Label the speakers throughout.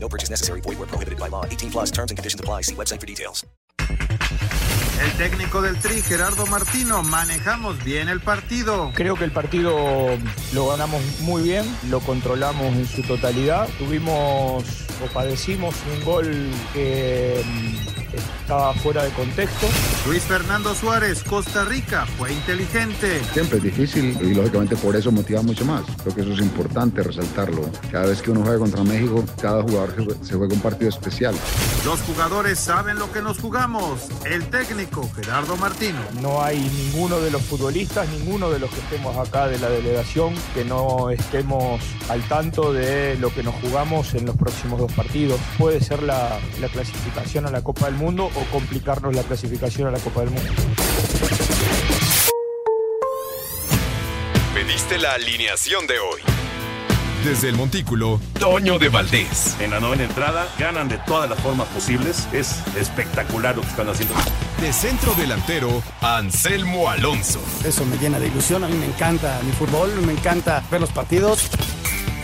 Speaker 1: No purchase necessary. Void where prohibited by law. 18 plus terms and conditions apply. See website for details.
Speaker 2: El técnico del Tri, Gerardo Martino, manejamos bien el partido.
Speaker 3: Creo que el partido lo ganamos muy bien, lo controlamos en su totalidad. Tuvimos o padecimos un gol que mm, estaba fuera de contexto.
Speaker 2: Luis Fernando Suárez, Costa Rica, fue inteligente.
Speaker 4: Siempre es difícil y lógicamente por eso motiva mucho más. Creo que eso es importante resaltarlo. Cada vez que uno juega contra México, cada jugador se juega un partido especial.
Speaker 2: Los jugadores saben lo que nos jugamos. El técnico, Gerardo Martino.
Speaker 3: No hay ninguno de los futbolistas, ninguno de los que estemos acá de la delegación que no estemos al tanto de lo que nos jugamos en los próximos dos partidos. Puede ser la, la clasificación a la Copa del Mundo o complicarnos la clasificación a la Copa del Mundo.
Speaker 5: Pediste la alineación de hoy. Desde el Montículo, Toño de Valdés.
Speaker 6: En la novena entrada ganan de todas las formas posibles. Es espectacular lo que están haciendo.
Speaker 5: De centro delantero, Anselmo Alonso.
Speaker 7: Eso me llena de ilusión. A mí me encanta mi fútbol, me encanta ver los partidos.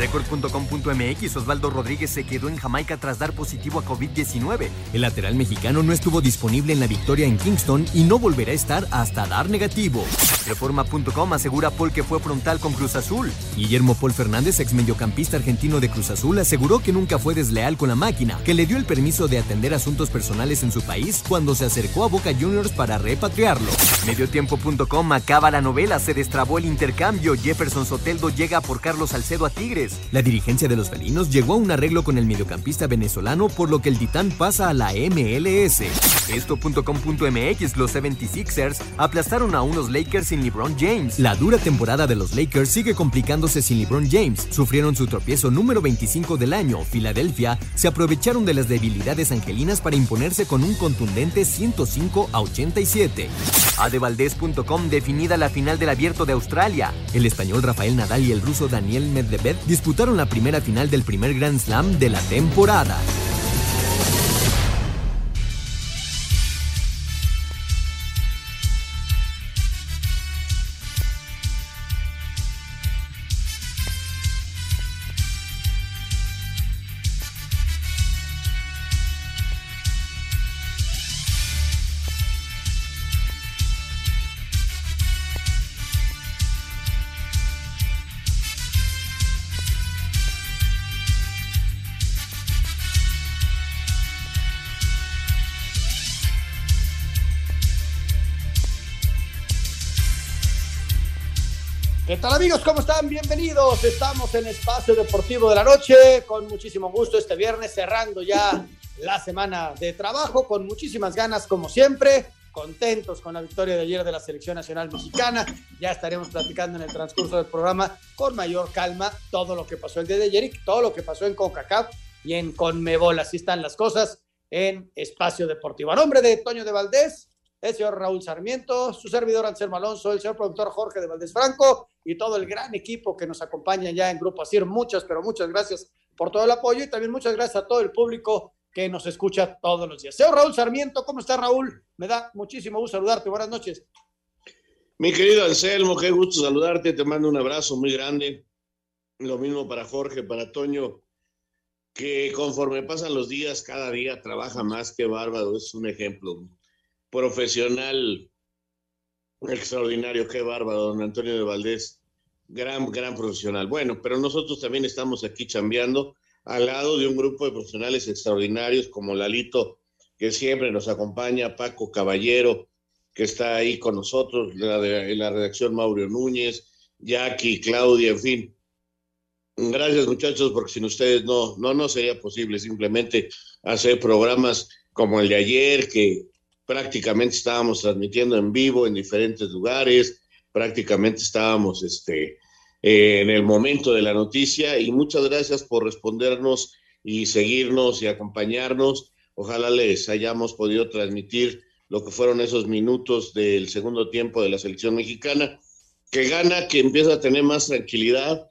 Speaker 8: Record.com.mx Osvaldo Rodríguez se quedó en Jamaica tras dar positivo a COVID-19. El lateral mexicano no estuvo disponible en la victoria en Kingston y no volverá a estar hasta dar negativo. Reforma.com asegura Paul que fue frontal con Cruz Azul. Guillermo Paul Fernández, ex mediocampista argentino de Cruz Azul, aseguró que nunca fue desleal con la máquina, que le dio el permiso de atender asuntos personales en su país cuando se acercó a Boca Juniors para repatriarlo. Mediotiempo.com acaba la novela, se destrabó el intercambio. Jefferson Soteldo llega por Carlos Salcedo a Tigres. La dirigencia de los felinos llegó a un arreglo con el mediocampista venezolano, por lo que el Titán pasa a la MLS. Esto.com.mx, los 76ers aplastaron a unos Lakers sin LeBron James. La dura temporada de los Lakers sigue complicándose sin LeBron James. Sufrieron su tropiezo número 25 del año. Filadelfia se aprovecharon de las debilidades angelinas para imponerse con un contundente 105 a 87. Adevaldez.com definida la final del Abierto de Australia. El español Rafael Nadal y el ruso Daniel Medvedev disputaron la primera final del primer Grand Slam de la temporada.
Speaker 9: Tal amigos? ¿Cómo están? Bienvenidos. Estamos en Espacio Deportivo de la Noche con muchísimo gusto este viernes cerrando ya la semana de trabajo con muchísimas ganas como siempre. Contentos con la victoria de ayer de la Selección Nacional Mexicana. Ya estaremos platicando en el transcurso del programa con mayor calma todo lo que pasó el día de ayer y todo lo que pasó en CONCACAF y en CONMEBOL. Así están las cosas en Espacio Deportivo. A nombre de Toño de Valdés, el señor Raúl Sarmiento, su servidor Anselmo Alonso, el señor productor Jorge de Valdés Franco y todo el gran equipo que nos acompaña ya en Grupo Asir. Muchas, pero muchas gracias por todo el apoyo y también muchas gracias a todo el público que nos escucha todos los días. Señor Raúl Sarmiento, ¿cómo está Raúl? Me da muchísimo gusto saludarte. Buenas noches.
Speaker 10: Mi querido Anselmo, qué gusto saludarte. Te mando un abrazo muy grande. Lo mismo para Jorge, para Toño, que conforme pasan los días, cada día trabaja más que bárbaro. Es un ejemplo profesional extraordinario, qué bárbaro, don Antonio de Valdés, gran, gran profesional. Bueno, pero nosotros también estamos aquí chambeando al lado de un grupo de profesionales extraordinarios como Lalito, que siempre nos acompaña, Paco Caballero, que está ahí con nosotros, la de la redacción Mauro Núñez, Jackie, Claudia, en fin. Gracias muchachos, porque sin ustedes no, no, no sería posible simplemente hacer programas como el de ayer, que prácticamente estábamos transmitiendo en vivo en diferentes lugares, prácticamente estábamos este, eh, en el momento de la noticia y muchas gracias por respondernos y seguirnos y acompañarnos. Ojalá les hayamos podido transmitir lo que fueron esos minutos del segundo tiempo de la selección mexicana, que gana, que empieza a tener más tranquilidad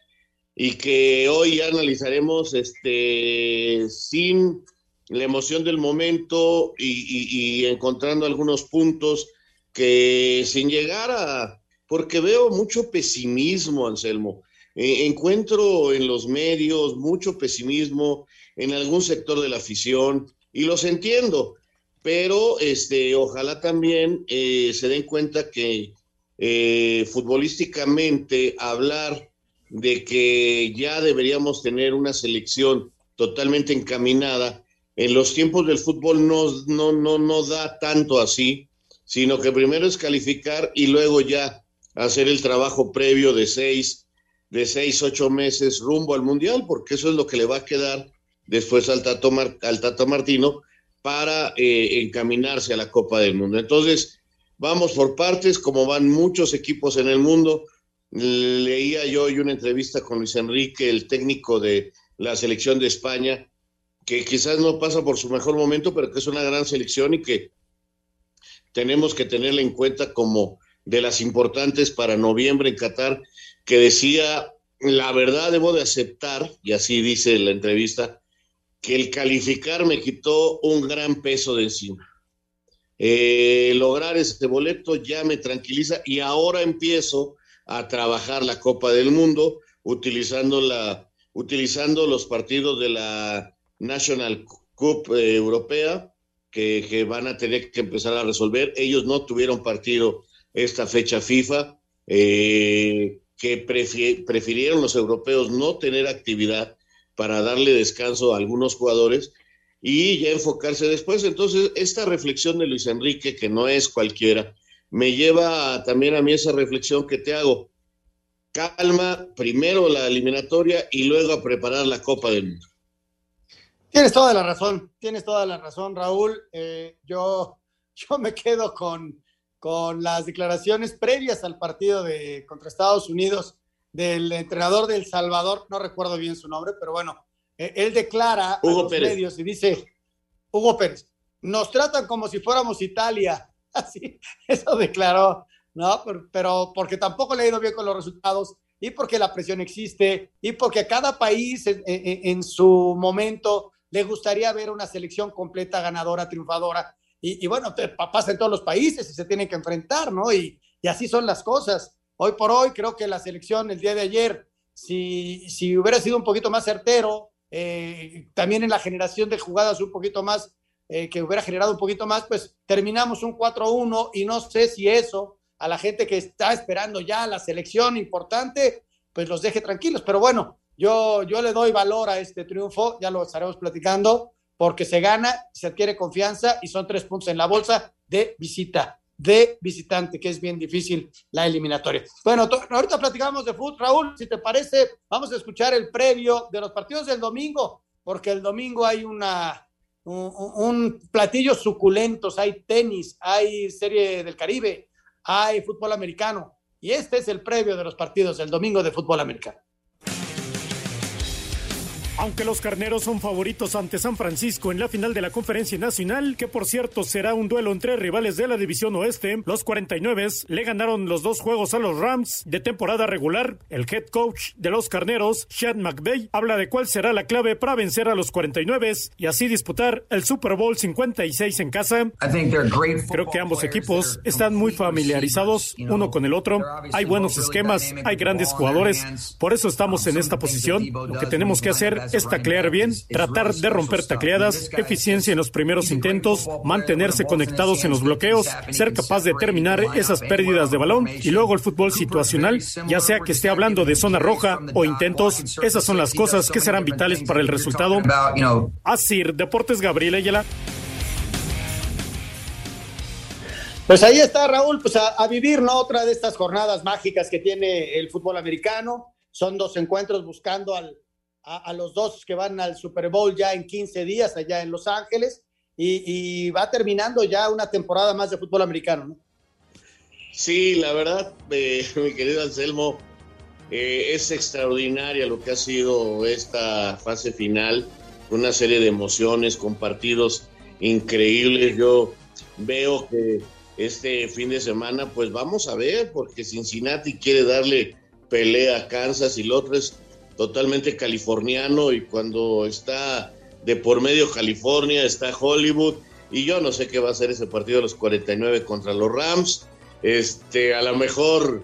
Speaker 10: y que hoy analizaremos este, sin la emoción del momento y, encontrando algunos puntos que sin llegar a, porque veo mucho pesimismo, Anselmo. E, encuentro en los medios mucho pesimismo en algún sector de la afición y los entiendo, pero este, ojalá también eh, se den cuenta que eh, futbolísticamente hablar de que ya deberíamos tener una selección totalmente encaminada, en los tiempos del fútbol no, no, no, no da tanto así, sino que primero es calificar y luego ya hacer el trabajo previo de seis, de seis, ocho meses rumbo al Mundial, porque eso es lo que le va a quedar después al Tato, al Tato Martino para eh, encaminarse a la Copa del Mundo. Entonces, vamos por partes, como van muchos equipos en el mundo. Leía yo hoy una entrevista con Luis Enrique, el técnico de la selección de España, que quizás no pasa por su mejor momento, pero que es una gran selección y que tenemos que tenerla en cuenta como de las importantes para noviembre en Qatar, que decía, la verdad debo de aceptar, y así dice la entrevista, que el calificar me quitó un gran peso de encima. Eh, lograr ese boleto ya me tranquiliza y ahora empiezo a trabajar la Copa del Mundo utilizando, la, utilizando los partidos de la National Cup eh, Europea que, van a tener que empezar a resolver. Ellos no tuvieron partido esta fecha FIFA, eh, que prefirieron los europeos no tener actividad para darle descanso a algunos jugadores y ya enfocarse después. Entonces, esta reflexión de Luis Enrique, que no es cualquiera, me lleva también a mí esa reflexión que te hago. Calma, primero la eliminatoria y luego a preparar la Copa del Mundo.
Speaker 9: Tienes toda la razón, tienes toda la razón, Raúl. Eh, yo, yo me quedo con, con las declaraciones previas al partido de, contra Estados Unidos del entrenador del Salvador, no recuerdo bien su nombre, pero bueno, eh, él declara a los medios y dice, Hugo Pérez, nos tratan como si fuéramos Italia. Así, eso declaró, ¿no? Pero, pero porque tampoco le ha ido bien con los resultados y porque la presión existe y porque cada país en su momento le gustaría ver una selección completa, ganadora, triunfadora. Y, bueno, pasa en todos los países y se tienen que enfrentar, ¿no? Y, así son las cosas. Hoy por hoy creo que la selección el día de ayer, si, si hubiera sido un poquito más certero, eh, también en la generación de jugadas un poquito más, eh, que hubiera generado un poquito más, pues terminamos un 4-1 y no sé si eso a la gente que está esperando ya la selección importante, pues los deje tranquilos. Pero bueno, yo, yo le doy valor a este triunfo, ya lo estaremos platicando, porque se gana, se adquiere confianza y son tres puntos en la bolsa de visita, de visitante, que es bien difícil la eliminatoria. Bueno, ahorita platicamos de fútbol. Raúl, si te parece, vamos a escuchar el previo de los partidos del domingo, porque el domingo hay una, un, platillo suculentos, hay tenis, hay serie del Caribe, hay fútbol americano. Y este es el previo de los partidos del domingo de fútbol americano.
Speaker 11: Aunque los carneros son favoritos ante San Francisco en la final de la Conferencia Nacional, que por cierto será un duelo entre rivales de la División Oeste, los 49 le ganaron los dos juegos a los Rams de temporada regular. El head coach de los carneros, Chad McVeigh, habla de cuál será la clave para vencer a los 49 y así disputar el Super Bowl 56 en casa. Creo que ambos equipos están muy familiarizados uno con el otro. Hay buenos esquemas, hay grandes jugadores. Por eso estamos en esta posición. Lo que tenemos que hacer es taclear bien, tratar de romper tacleadas, eficiencia en los primeros intentos, mantenerse conectados en los bloqueos, ser capaz de terminar esas pérdidas de balón y luego el fútbol situacional, ya sea que esté hablando de zona roja o intentos, esas son las cosas que serán vitales para el resultado. Así, Deportes Gabriel Ayala.
Speaker 9: Pues ahí está Raúl, pues a, vivir, ¿no? Otra de estas jornadas mágicas que tiene el fútbol americano son dos encuentros buscando al, a, los dos que van al Super Bowl ya en 15 días allá en Los Ángeles y, va terminando ya una temporada más de fútbol americano, ¿no?
Speaker 10: Sí, la verdad, eh, mi querido Anselmo, eh, es extraordinaria lo que ha sido esta fase final, una serie de emociones, con partidos increíbles. Yo veo que este fin de semana, pues vamos a ver, porque Cincinnati quiere darle pelea a Kansas y el otro es totalmente californiano y cuando está de por medio California está Hollywood y yo no sé qué va a ser ese partido de los 49 contra los Rams. Este, a lo mejor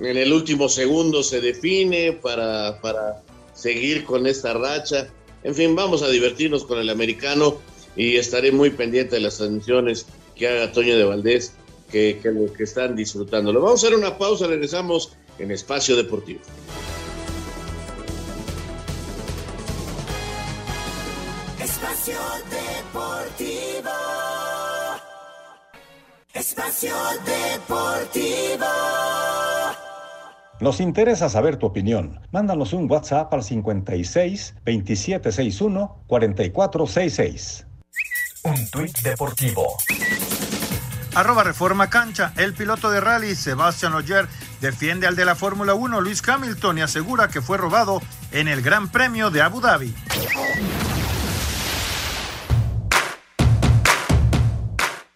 Speaker 10: en el último segundo se define para, para seguir con esta racha. En fin, vamos a divertirnos con el americano y estaré muy pendiente de las transmisiones que haga Toño de Valdés, que, que que están disfrutándolo. Vamos a hacer una pausa, regresamos en Espacio. Deportivo.
Speaker 12: Espacio Deportivo.
Speaker 13: Nos interesa saber tu opinión. Mándanos un WhatsApp al 56 2761 4466.
Speaker 14: Un tuit deportivo.
Speaker 2: Arroba Reforma Cancha. El piloto de rally Sebastián Ogier defiende al de la Fórmula 1 Luis Hamilton y asegura que fue robado en el Gran Premio de Abu Dhabi.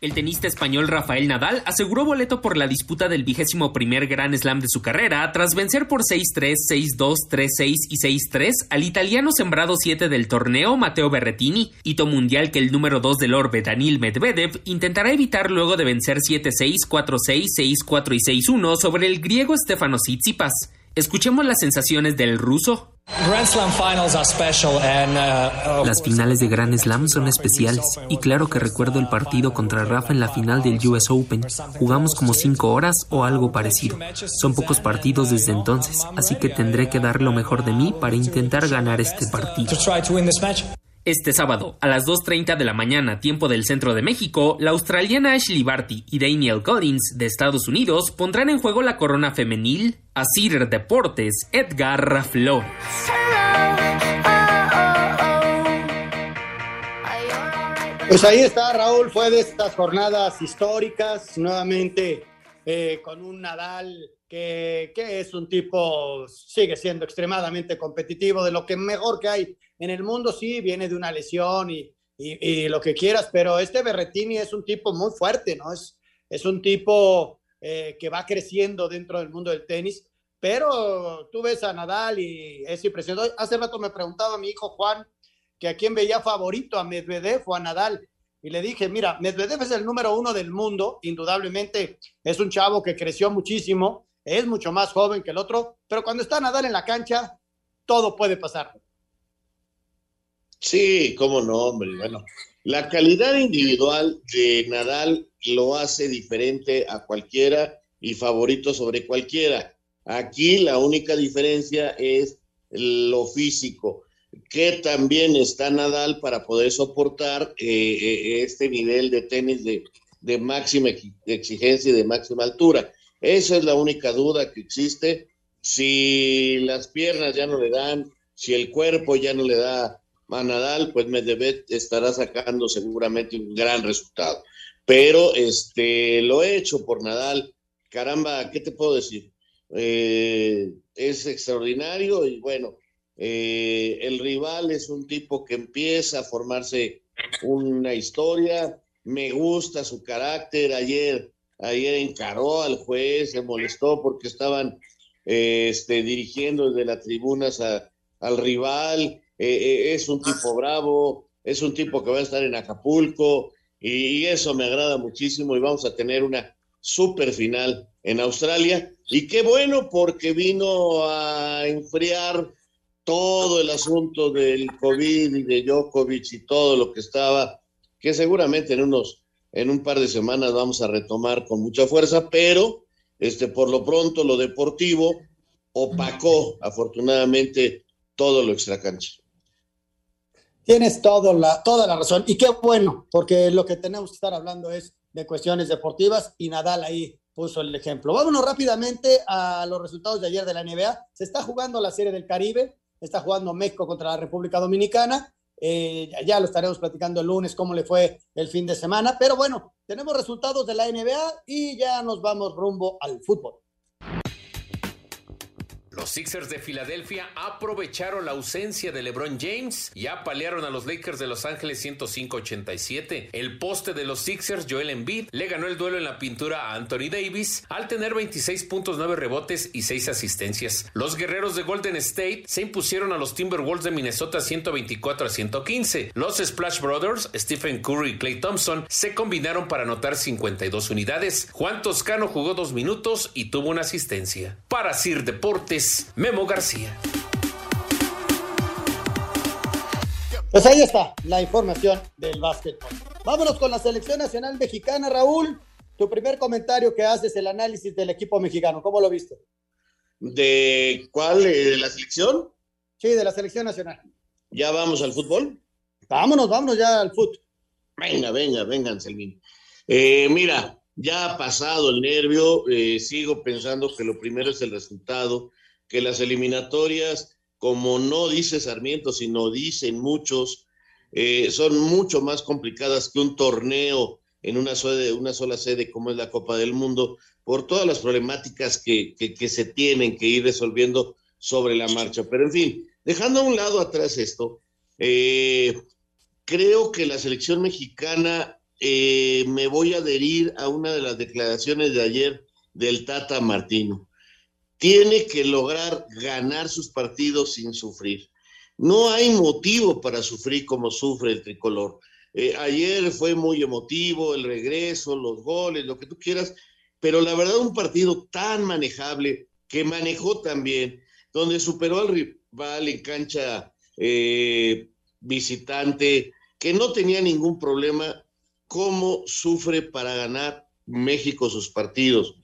Speaker 15: El tenista español Rafael Nadal aseguró boleto por la disputa del vigésimo primer Grand Slam de su carrera tras vencer por 6-3, 6-2, 3-6 y 6-3 al italiano sembrado 7 del torneo Matteo Berrettini, hito mundial que el número 2 del orbe Daniil Medvedev intentará evitar luego de vencer 7-6, 4-6, 6-4 y 6-1 sobre el griego Stefano Tsitsipas. Escuchemos las sensaciones del ruso.
Speaker 16: Uh,
Speaker 15: las finales de Grand Slam son especiales y claro que recuerdo el partido contra Rafa en la final del US Open. Jugamos como cinco horas o algo parecido. Son pocos partidos desde entonces, así que tendré que dar lo mejor de mí para intentar ganar este partido. Este sábado, a las 2.30 de la mañana, tiempo del centro de México, la australiana Ashley Barty y Daniel Collins, de Estados Unidos, pondrán en juego la corona femenil a Cider Deportes Edgar Flores.
Speaker 9: Pues ahí está, Raúl, fue de estas jornadas históricas, nuevamente eh, con un Nadal que, que, es un tipo, sigue siendo extremadamente competitivo, de lo que mejor que hay en el mundo, sí, viene de una lesión y, y, lo que quieras, pero este Berretini es un tipo muy fuerte, ¿no? Es, es un tipo eh, que va creciendo dentro del mundo del tenis, pero tú ves a Nadal y es impresionante. Hace rato me preguntaba mi hijo Juan que a quién veía favorito, a Medvedev o a Nadal. Y le dije, mira, Medvedev es el número uno del mundo, indudablemente es un chavo que creció muchísimo, es mucho más joven que el otro, pero cuando está Nadal en la cancha, todo puede pasar.
Speaker 10: Sí, cómo no, hombre. Bueno, la calidad individual de Nadal lo hace diferente a cualquiera y favorito sobre cualquiera. Aquí la única diferencia es lo físico, que también está Nadal para poder soportar eh, eh, este nivel de tenis de, de máxima exigencia y de máxima altura. Esa es la única duda que existe. Si las piernas ya no le dan, si el cuerpo ya no le da Nadal, pues Medvedev estará sacando seguramente un gran resultado. Pero este lo he hecho por Nadal. Caramba, ¿qué te puedo decir? Eh, es extraordinario y bueno, eh, el rival es un tipo que empieza a formarse una historia. Me gusta su carácter. Ayer ayer encaró al juez, se molestó porque estaban eh, este, dirigiendo desde las tribunas al rival, eh, eh, es un tipo bravo, es un tipo que va a estar en Acapulco y, eso me agrada muchísimo y vamos a tener una super final en Australia y qué bueno porque vino a enfriar todo el asunto del COVID y de Djokovic y todo lo que estaba, que seguramente en unos en un par de semanas vamos a retomar con mucha fuerza, pero este, por lo pronto lo deportivo opacó afortunadamente todo lo extracancha.
Speaker 9: Tienes todo la, toda la razón y qué bueno, porque lo que tenemos que estar hablando es de cuestiones deportivas y Nadal ahí puso el ejemplo. Vámonos rápidamente a los resultados de ayer de la NBA. Se está jugando la Serie del Caribe, está jugando México contra la República Dominicana. Eh, ya, lo estaremos platicando el lunes cómo le fue el fin de semana. Pero bueno, tenemos resultados de la NBA y ya nos vamos rumbo al fútbol.
Speaker 16: Los Sixers de Filadelfia aprovecharon la ausencia de LeBron James y apalearon a los Lakers de Los Ángeles 105-87. El poste de los Sixers, Joel Embiid, le ganó el duelo en la pintura a Anthony Davis al tener 26 puntos, 9 rebotes y 6 asistencias. Los guerreros de Golden State se impusieron a los Timberwolves de Minnesota 124 a 115. Los Splash Brothers, Stephen Curry y Clay Thompson, se combinaron para anotar 52 unidades. Juan Toscano jugó dos minutos y tuvo una asistencia. Para Sir Deportes, Memo García.
Speaker 9: Pues ahí está la información del básquetbol. Vámonos con la selección nacional mexicana, Raúl. Tu primer comentario que haces, el análisis del equipo mexicano, ¿cómo lo viste?
Speaker 10: ¿De cuál? ¿De la selección?
Speaker 9: Sí, de la selección nacional.
Speaker 10: ¿Ya vamos al fútbol?
Speaker 9: Vámonos, vámonos ya al fútbol.
Speaker 10: Venga, venga, venga, Anselmín. Eh, mira, ya ha pasado el nervio, eh, sigo pensando que lo primero es el resultado, que las eliminatorias, como no dice Sarmiento, sino dicen muchos, eh, son mucho más complicadas que un torneo en una sola, una sola sede como es la Copa del Mundo, por todas las problemáticas que, que, se tienen que ir resolviendo sobre la marcha. Pero en fin, dejando a un lado atrás esto, eh, creo que la selección mexicana, eh, me voy a adherir a una de las declaraciones de ayer del Tata Martino tiene que lograr ganar sus partidos sin sufrir. No hay motivo para sufrir como sufre el tricolor. Eh, ayer fue muy emotivo el regreso, los goles, lo que tú quieras, pero la verdad un partido tan manejable que manejó también, donde superó al rival en cancha eh, visitante, que no tenía ningún problema, cómo sufre para ganar México sus partidos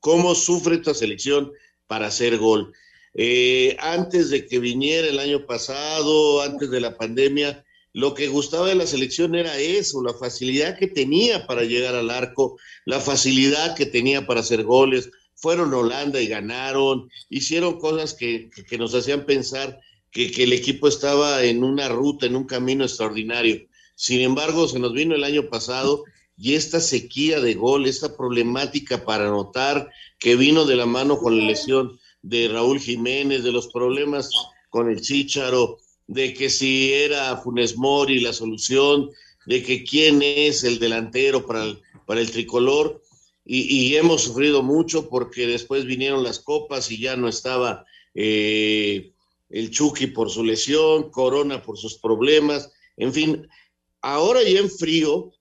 Speaker 10: cómo sufre esta selección para hacer gol. Eh, antes de que viniera el año pasado, antes de la pandemia, lo que gustaba de la selección era eso, la facilidad que tenía para llegar al arco, la facilidad que tenía para hacer goles. Fueron a Holanda y ganaron, hicieron cosas que, que nos hacían pensar que, que, el equipo estaba en una ruta, en un camino extraordinario. Sin embargo, se nos vino el año pasado y esta sequía de gol, esta problemática para anotar que vino de la mano con la lesión de Raúl Jiménez, de los problemas con el Chícharo, de que si era Funes Mori la solución, de que quién es el delantero para el, para el tricolor, y, hemos sufrido mucho porque después vinieron las copas y ya no estaba eh, el Chucky por su lesión, Corona por sus problemas, en fin, ahora ya en frío,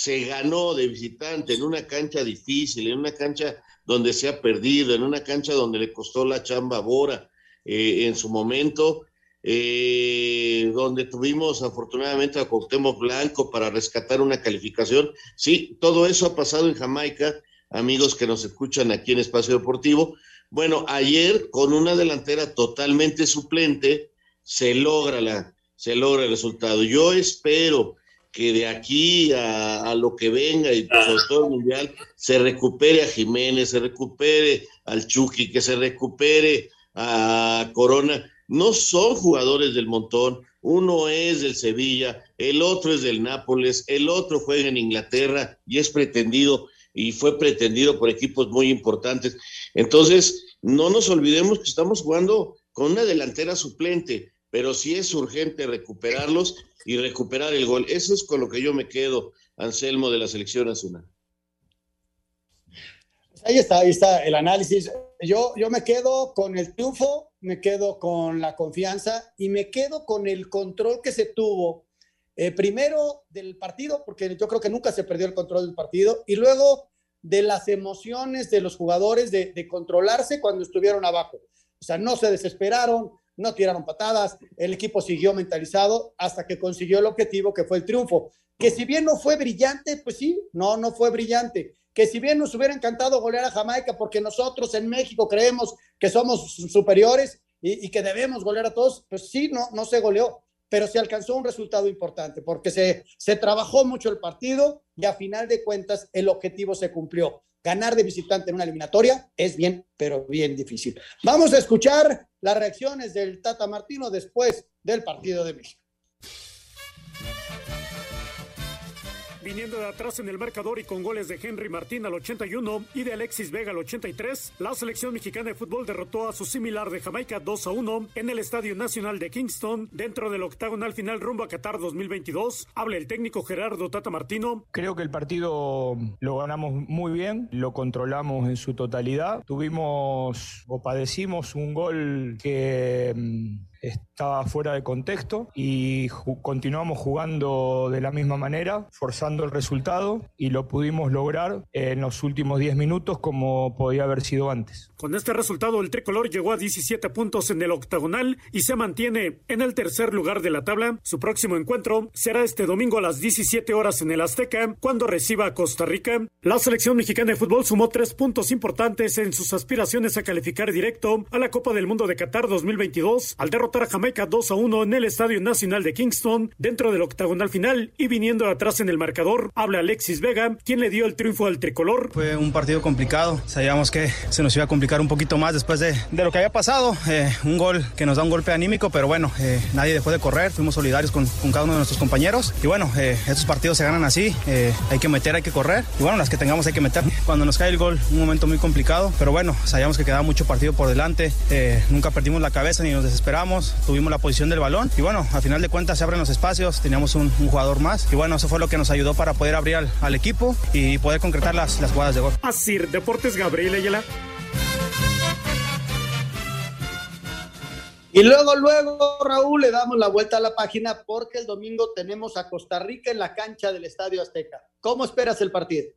Speaker 10: se ganó de visitante en una cancha difícil, en una cancha donde se ha perdido, en una cancha donde le costó la chamba a Bora eh, en su momento, eh, donde tuvimos afortunadamente a Cuauhtémoc Blanco para rescatar una calificación. Sí, todo eso ha pasado en Jamaica, amigos que nos escuchan aquí en Espacio Deportivo. Bueno, ayer con una delantera totalmente suplente se logra la se logra el resultado. Yo espero que de aquí a, lo que venga y sobre todo el mundial se recupere a Jiménez, se recupere al Chucky, que se recupere a Corona. No son jugadores del montón. Uno es del Sevilla, el otro es del Nápoles, el otro juega en Inglaterra y es pretendido y fue pretendido por equipos muy importantes. Entonces, no nos olvidemos que estamos jugando con una delantera suplente, pero sí es urgente recuperarlos y recuperar el gol. Eso es con lo que yo me quedo, Anselmo, de la selección nacional.
Speaker 9: Ahí está, ahí está el análisis. Yo, yo me quedo con el triunfo, me quedo con la confianza y me quedo con el control que se tuvo eh, primero del partido, porque yo creo que nunca se perdió el control del partido, y luego de las emociones de los jugadores de, de controlarse cuando estuvieron abajo. O sea, no se desesperaron, no tiraron patadas, el equipo siguió mentalizado hasta que consiguió el objetivo que fue el triunfo. Que si bien no fue brillante, pues sí, no, no fue brillante. Que si bien nos hubiera encantado golear a Jamaica porque nosotros en México creemos que somos superiores y, que debemos golear a todos, pues sí, no, no se goleó, pero se alcanzó un resultado importante porque se, se trabajó mucho el partido y a final de cuentas el objetivo se cumplió. ganar de visitante en una eliminatoria es bien, pero bien difícil. Vamos a escuchar las reacciones del Tata Martino después del partido de México.
Speaker 11: Viniendo de atrás en el marcador y con goles de Henry Martín al 81 y de Alexis Vega al 83, la selección mexicana de fútbol derrotó a su similar de Jamaica 2 a 1 en el Estadio Nacional de Kingston dentro del octagonal final rumbo a Qatar 2022. Habla el técnico Gerardo Tata Martino.
Speaker 3: Creo que el partido lo ganamos muy bien, lo controlamos en su totalidad. Tuvimos o padecimos un gol que mm, estaba fuera de contexto y ju- continuamos jugando de la misma manera, forzando el resultado y lo pudimos lograr en los últimos 10 minutos como podía haber sido antes.
Speaker 11: Con este resultado, el tricolor llegó a 17 puntos en el octagonal y se mantiene en el tercer lugar de la tabla. Su próximo encuentro será este domingo a las 17 horas en el Azteca, cuando reciba a Costa Rica. La selección mexicana de fútbol sumó tres puntos importantes en sus aspiraciones a calificar directo a la Copa del Mundo de Qatar 2022 al derrotar a Jamaica 2 a 1 en el Estadio Nacional de Kingston dentro del octagonal final y viniendo atrás en el marcador. Habla Alexis Vega, quien le dio el triunfo al tricolor.
Speaker 17: Fue un partido complicado, sabíamos que se nos iba a complicar un poquito más después de, de lo que había pasado, eh, un gol que nos da un golpe anímico, pero bueno, eh, nadie dejó de correr, fuimos solidarios con, con cada uno de nuestros compañeros. Y bueno, eh, estos partidos se ganan así, eh, hay que meter, hay que correr. Y bueno, las que tengamos hay que meter. Cuando nos cae el gol, un momento muy complicado, pero bueno, sabíamos que quedaba mucho partido por delante, nunca perdimos la cabeza ni nos desesperamos, tuvimos la posición del balón y bueno, al final de cuentas se abren los espacios, teníamos un, un jugador más y bueno, eso fue lo que nos ayudó para poder abrir al, al equipo y poder concretar las, las jugadas de gol.
Speaker 11: Así, Deportes Gabriel Ayala.
Speaker 9: Y luego, luego, Raúl, le damos la vuelta a la página porque el domingo tenemos a Costa Rica en la cancha del Estadio Azteca. ¿Cómo esperas el partido?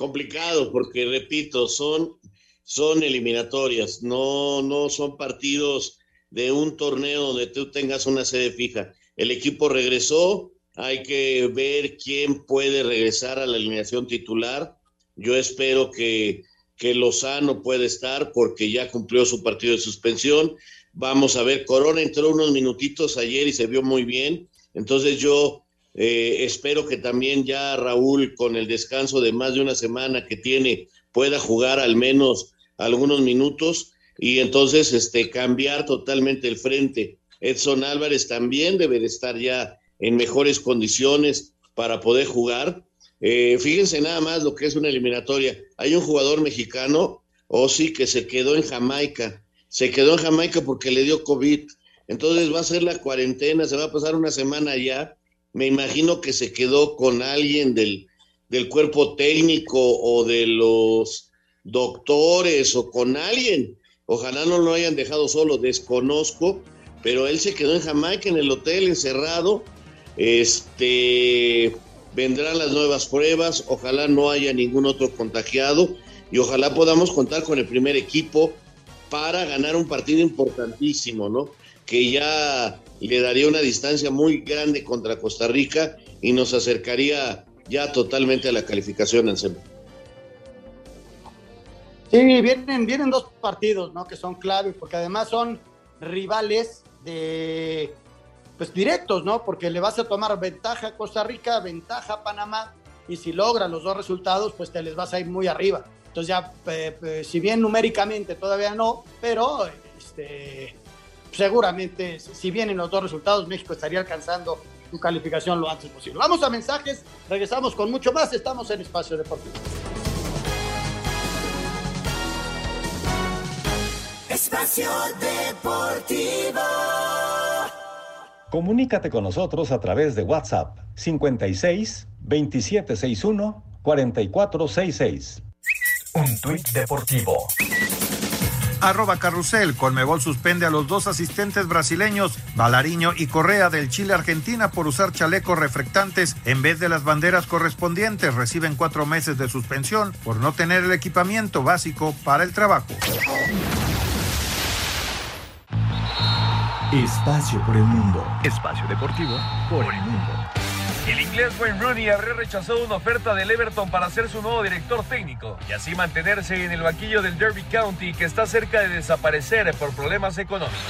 Speaker 10: complicado porque repito son son eliminatorias no no son partidos de un torneo donde tú tengas una sede fija. El equipo regresó hay que ver quién puede regresar a la alineación titular. Yo espero que que Lozano puede estar porque ya cumplió su partido de suspensión. Vamos a ver Corona entró unos minutitos ayer y se vio muy bien. Entonces yo eh, espero que también ya Raúl, con el descanso de más de una semana que tiene, pueda jugar al menos algunos minutos y entonces este, cambiar totalmente el frente. Edson Álvarez también debe de estar ya en mejores condiciones para poder jugar. Eh, fíjense nada más lo que es una eliminatoria. Hay un jugador mexicano, Osi, que se quedó en Jamaica. Se quedó en Jamaica porque le dio COVID. Entonces va a ser la cuarentena, se va a pasar una semana allá me imagino que se quedó con alguien del, del, cuerpo técnico o de los doctores o con alguien. Ojalá no lo hayan dejado solo, desconozco, pero él se quedó en Jamaica en el hotel encerrado. Este vendrán las nuevas pruebas, ojalá no haya ningún otro contagiado y ojalá podamos contar con el primer equipo para ganar un partido importantísimo, ¿no? Que ya le daría una distancia muy grande contra Costa Rica y nos acercaría ya totalmente a la calificación, Anselmo.
Speaker 9: Sí, vienen, vienen dos partidos, ¿no? Que son clave, porque además son rivales de, pues directos, ¿no? Porque le vas a tomar ventaja a Costa Rica, ventaja a Panamá, y si logran los dos resultados, pues te les vas a ir muy arriba. Entonces ya, si bien numéricamente todavía no, pero este, seguramente, si vienen los dos resultados, México estaría alcanzando su calificación lo antes posible. Vamos a mensajes, regresamos con mucho más, estamos en Espacio Deportivo.
Speaker 12: Espacio Deportivo.
Speaker 13: Comunícate con nosotros a través de WhatsApp 56 2761 4466.
Speaker 14: Un tuit deportivo.
Speaker 2: Arroba Carrusel, Colmebol suspende a los dos asistentes brasileños, Balariño y Correa del Chile Argentina por usar chalecos reflectantes en vez de las banderas correspondientes. Reciben cuatro meses de suspensión por no tener el equipamiento básico para el trabajo.
Speaker 14: Espacio por el mundo. Espacio deportivo por el mundo.
Speaker 18: El inglés Wayne Rooney habría rechazado una oferta del Everton para ser su nuevo director técnico y así mantenerse en el banquillo del Derby County que está cerca de desaparecer por problemas económicos.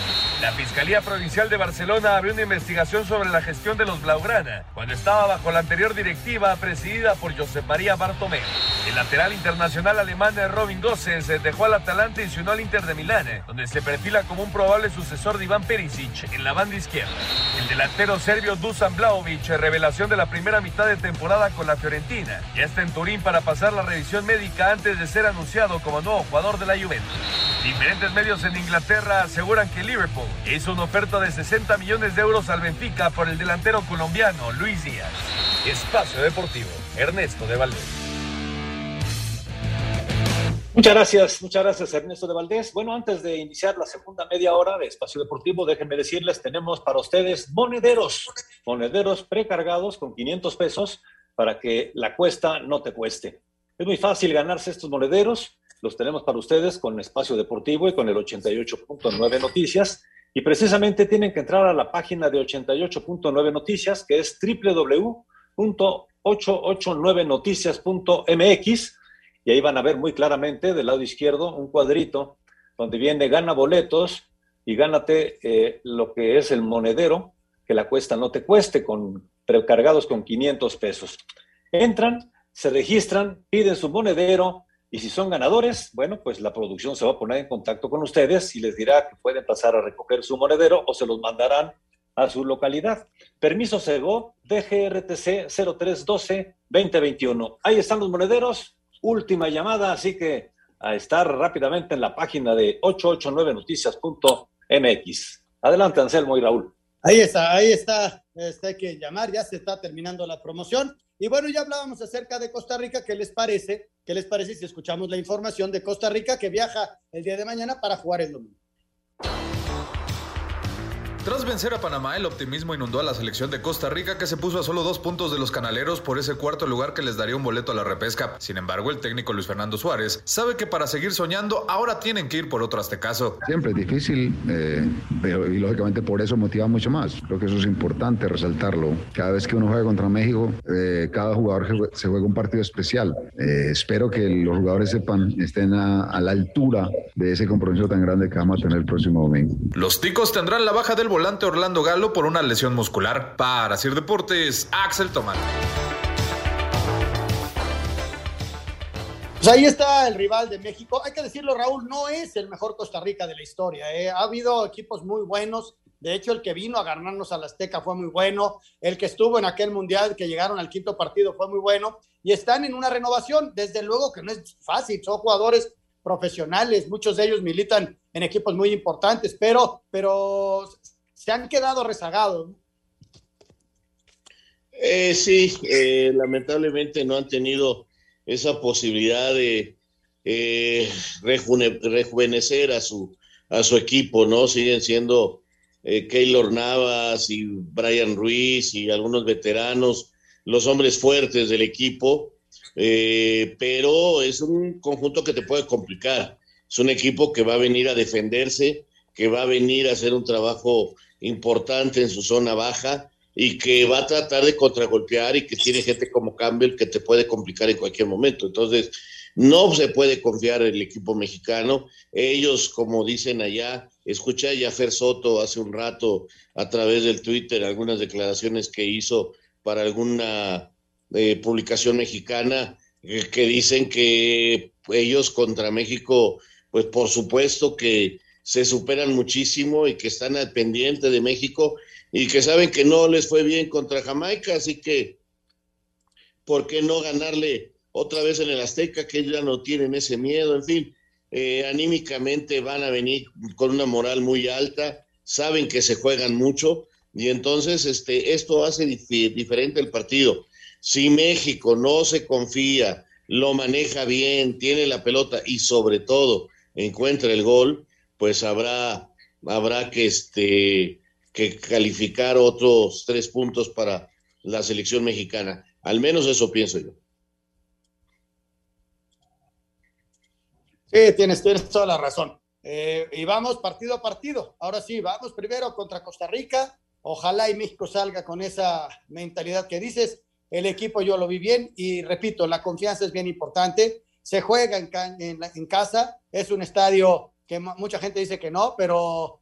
Speaker 18: La Fiscalía Provincial de Barcelona abrió una investigación sobre la gestión de los Blaugrana cuando estaba bajo la anterior directiva presidida por Josep María Bartomeu. El lateral internacional alemán Robin Gosens dejó al Atalanta y se unió al Inter de Milán, donde se perfila como un probable sucesor de Iván Perisic en la banda izquierda. El delantero serbio Dusan Blaovic, revelación de la primera mitad de temporada con la Fiorentina, ya está en Turín para pasar la revisión médica antes de ser anunciado como nuevo jugador de la Juventus. Diferentes medios en Inglaterra aseguran que Liverpool hizo una oferta de 60 millones de euros al Benfica por el delantero colombiano Luis Díaz. Espacio Deportivo, Ernesto de Valdés.
Speaker 19: Muchas gracias, muchas gracias Ernesto de Valdés. Bueno, antes de iniciar la segunda media hora de Espacio Deportivo, déjenme decirles, tenemos para ustedes monederos, monederos precargados con 500 pesos para que la cuesta no te cueste. Es muy fácil ganarse estos monederos, los tenemos para ustedes con Espacio Deportivo y con el 88.9 Noticias. Y precisamente tienen que entrar a la página de 88.9 Noticias, que es www.889noticias.mx y ahí van a ver muy claramente del lado izquierdo un cuadrito donde viene gana boletos y gánate eh, lo que es el monedero, que la cuesta no te cueste, con precargados con 500 pesos. Entran, se registran, piden su monedero y si son ganadores, bueno, pues la producción se va a poner en contacto con ustedes y les dirá que pueden pasar a recoger su monedero o se los mandarán a su localidad. Permiso CEGO DGRTC 0312-2021. Ahí están los monederos, última llamada, así que a estar rápidamente en la página de 889noticias.mx. Adelante, Anselmo y Raúl.
Speaker 9: Ahí está, ahí está. Este, hay que llamar, ya se está terminando la promoción. Y bueno, ya hablábamos acerca de Costa Rica. ¿Qué les parece? ¿Qué les parece si escuchamos la información de Costa Rica que viaja el día de mañana para jugar el domingo?
Speaker 20: Tras vencer a Panamá, el optimismo inundó a la selección de Costa Rica que se puso a solo dos puntos de los canaleros por ese cuarto lugar que les daría un boleto a la repesca. Sin embargo, el técnico Luis Fernando Suárez sabe que para seguir soñando ahora tienen que ir por otro aztecaso.
Speaker 4: Siempre es difícil, eh, pero y lógicamente por eso motiva mucho más. Creo que eso es importante resaltarlo. Cada vez que uno juega contra México, eh, cada jugador se juega un partido especial. Eh, espero que los jugadores sepan, estén a, a la altura de ese compromiso tan grande que vamos a tener el próximo domingo.
Speaker 20: Los ticos tendrán la baja del volante Orlando Galo por una lesión muscular. Para Sir Deportes, Axel Tomás.
Speaker 9: Pues ahí está el rival de México. Hay que decirlo, Raúl, no es el mejor Costa Rica de la historia. ¿eh? Ha habido equipos muy buenos. De hecho, el que vino a ganarnos a la Azteca fue muy bueno. El que estuvo en aquel mundial, que llegaron al quinto partido, fue muy bueno. Y están en una renovación. Desde luego que no es fácil. Son jugadores profesionales. Muchos de ellos militan en equipos muy importantes, pero, pero se han quedado rezagados.
Speaker 10: Eh, sí, eh, lamentablemente no han tenido esa posibilidad de eh, rejuvenecer a su, a su equipo, ¿no? Siguen siendo eh, Keylor Navas y Brian Ruiz y algunos veteranos, los hombres fuertes del equipo, pero es un conjunto que te puede complicar. Es un equipo que va a venir a defenderse, que va a venir a hacer un trabajo importante en su zona baja y que va a tratar de contragolpear y que tiene gente como Campbell que te puede complicar en cualquier momento. Entonces, no se puede confiar en el equipo mexicano. Ellos, como dicen allá, escuché a Jaffer Soto hace un rato a través del Twitter algunas declaraciones que hizo para alguna eh, publicación mexicana eh, que dicen que ellos contra México, pues por supuesto que se superan muchísimo y que están al pendiente de México y que saben que no les fue bien contra Jamaica, así que, ¿por qué no ganarle otra vez en el Azteca, que ya no tienen ese miedo? En fin, eh, anímicamente van a venir con una moral muy alta, saben que se juegan mucho y entonces este, esto hace dif diferente el partido. Si México no se confía, lo maneja bien, tiene la pelota y sobre todo encuentra el gol, pues habrá, habrá que, este, que calificar otros tres puntos para la selección mexicana. Al menos eso pienso yo.
Speaker 9: Sí, tienes, toda la razón. Eh, y vamos partido a partido. Ahora sí, vamos primero contra Costa Rica. Ojalá y México salga con esa mentalidad que dices. El equipo yo lo vi bien y repito, la confianza es bien importante. Se juega en casa, es un estadio que mucha gente dice que no, pero,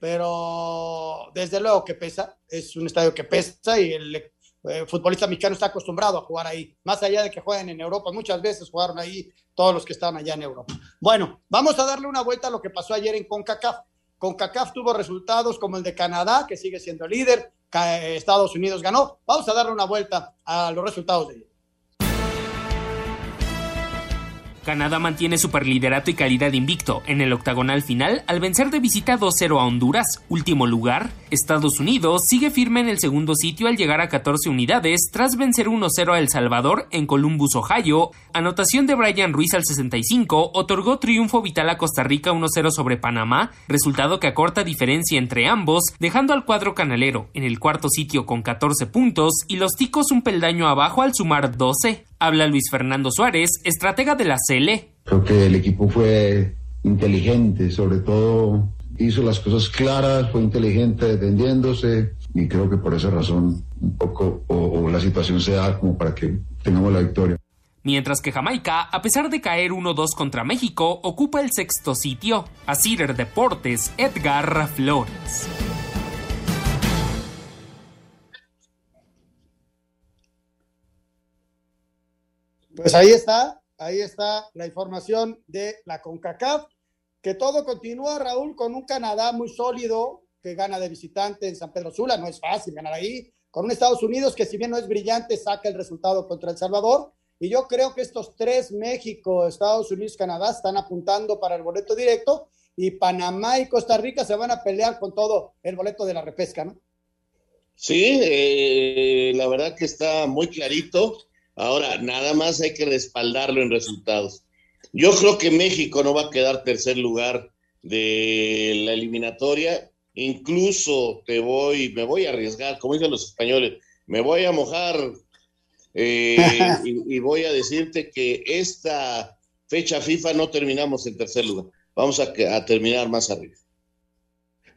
Speaker 9: pero desde luego que pesa, es un estadio que pesa y el, eh, futbolista mexicano está acostumbrado a jugar ahí, más allá de que jueguen en Europa, muchas veces jugaron ahí todos los que estaban allá en Europa. Bueno, vamos a darle una vuelta a lo que pasó ayer en CONCACAF. CONCACAF tuvo resultados como el de Canadá, que sigue siendo líder, Estados Unidos ganó. Vamos a darle una vuelta a los resultados de ayer.
Speaker 15: Canadá mantiene superliderato y calidad invicto en el octagonal final al vencer de visita 2-0 a Honduras, último lugar. Estados Unidos sigue firme en el segundo sitio al llegar a 14 unidades tras vencer 1-0 a El Salvador en Columbus, Ohio. Anotación de Brian Ruiz al 65 otorgó triunfo vital a Costa Rica 1-0 sobre Panamá, resultado que acorta diferencia entre ambos, dejando al cuadro canalero en el cuarto sitio con 14 puntos y los ticos un peldaño abajo al sumar 12. Habla Luis Fernando Suárez, estratega de la CL.
Speaker 4: Creo que el equipo fue inteligente, sobre todo hizo las cosas claras, fue inteligente defendiéndose y creo que por esa razón un poco o, la situación se da como para que tengamos la victoria.
Speaker 15: Mientras que Jamaica, a pesar de caer 1-2 contra México, ocupa el sexto sitio. A Cider Deportes, Edgar Flores.
Speaker 9: Pues ahí está, ahí está la información de la CONCACAF, que todo continúa, Raúl, con un Canadá muy sólido que gana de visitante en San Pedro Sula, no es fácil ganar ahí, con un Estados Unidos que si bien no es brillante, saca el resultado contra El Salvador, y yo creo que estos tres, México, Estados Unidos, Canadá, están apuntando para el boleto directo, y Panamá y Costa Rica se van a pelear con todo el boleto de la repesca, ¿no?
Speaker 10: Sí, eh, la verdad que está muy clarito. Ahora, nada más hay que respaldarlo en resultados. Yo creo que México no va a quedar tercer lugar de la eliminatoria. Incluso te voy, me voy a arriesgar, como dicen los españoles, me voy a mojar eh, y, voy a decirte que esta fecha FIFA no terminamos en tercer lugar. Vamos a, a terminar más arriba.